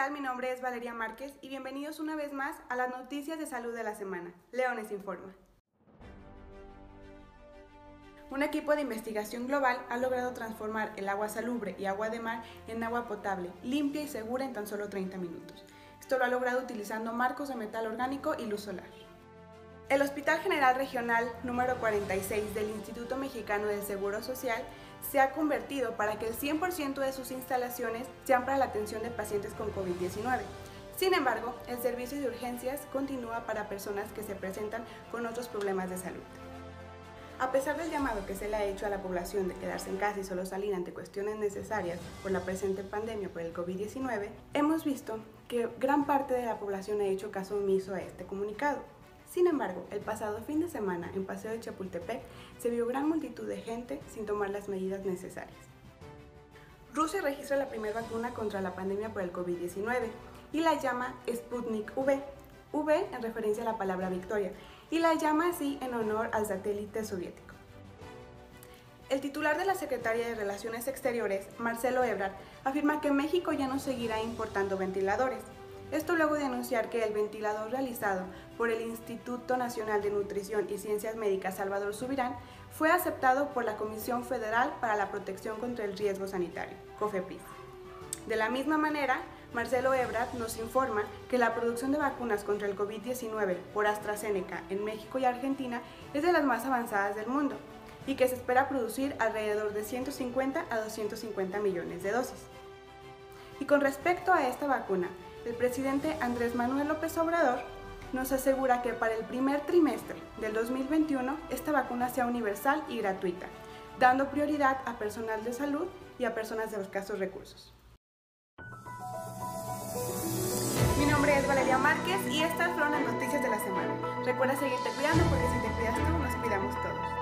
tal? Mi nombre es Valeria Márquez y bienvenidos una vez más a las noticias de salud de la semana. Leones Informa. Un equipo de investigación global ha logrado transformar el agua salubre y agua de mar en agua potable, limpia y segura en tan solo 30 minutos. Esto lo ha logrado utilizando marcos de metal orgánico y luz solar. El Hospital General Regional número 46 del Instituto Mexicano del Seguro Social se ha convertido para que el 100% de sus instalaciones sean para la atención de pacientes con COVID-19. Sin embargo, el servicio de urgencias continúa para personas que se presentan con otros problemas de salud. A pesar del llamado que se le ha hecho a la población de quedarse en casa y solo salir ante cuestiones necesarias por la presente pandemia por el COVID-19, hemos visto que gran parte de la población ha hecho caso omiso a este comunicado. Sin embargo, el pasado fin de semana en Paseo de Chapultepec se vio gran multitud de gente sin tomar las medidas necesarias. Rusia registra la primera vacuna contra la pandemia por el COVID-19 y la llama Sputnik V, V en referencia a la palabra victoria, y la llama así en honor al satélite soviético. El titular de la Secretaría de Relaciones Exteriores, Marcelo Ebrard, afirma que México ya no seguirá importando ventiladores, esto luego de anunciar que el ventilador realizado por el Instituto Nacional de Nutrición y Ciencias Médicas Salvador Subirán fue aceptado por la Comisión Federal para la Protección contra el Riesgo Sanitario, COFEPRIS. De la misma manera, Marcelo Ebrard nos informa que la producción de vacunas contra el COVID-19 por AstraZeneca en México y Argentina es de las más avanzadas del mundo y que se espera producir alrededor de 150 a 250 millones de dosis. Y con respecto a esta vacuna, el presidente Andrés Manuel López Obrador nos asegura que para el primer trimestre del 2021 esta vacuna sea universal y gratuita, dando prioridad a personal de salud y a personas de escasos recursos. Mi nombre es Valeria Márquez y estas fueron las noticias de la semana. Recuerda seguirte cuidando porque si te cuidas tú, nos cuidamos todos.